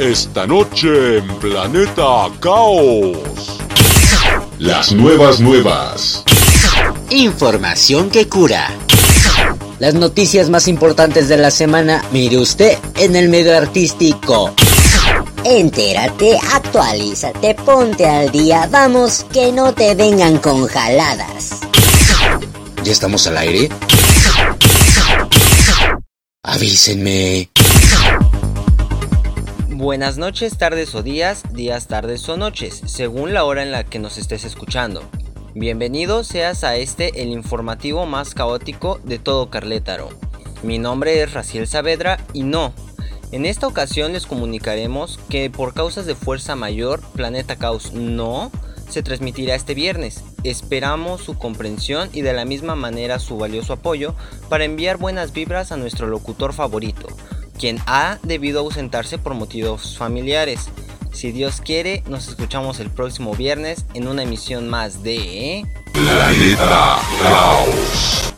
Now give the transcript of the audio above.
Esta noche en Planeta Caos. Las nuevas nuevas. Información que cura. Las noticias más importantes de la semana, mire usted, en el medio artístico. Entérate, actualízate, ponte al día, vamos, que no te vengan con jaladas. ¿Ya estamos al aire? Avísenme. Buenas noches, tardes o días, días, tardes o noches, según la hora en la que nos estés escuchando. Bienvenido seas a este, el informativo más caótico de todo Carlétaro. Mi nombre es Raciel Saavedra y no, en esta ocasión les comunicaremos que por causas de fuerza mayor, Planeta Caos no se transmitirá este viernes. Esperamos su comprensión y de la misma manera su valioso apoyo para enviar buenas vibras a nuestro locutor favorito, quien ha debido ausentarse por motivos familiares. Si Dios quiere, nos escuchamos el próximo viernes en una emisión más de... Planeta Caos.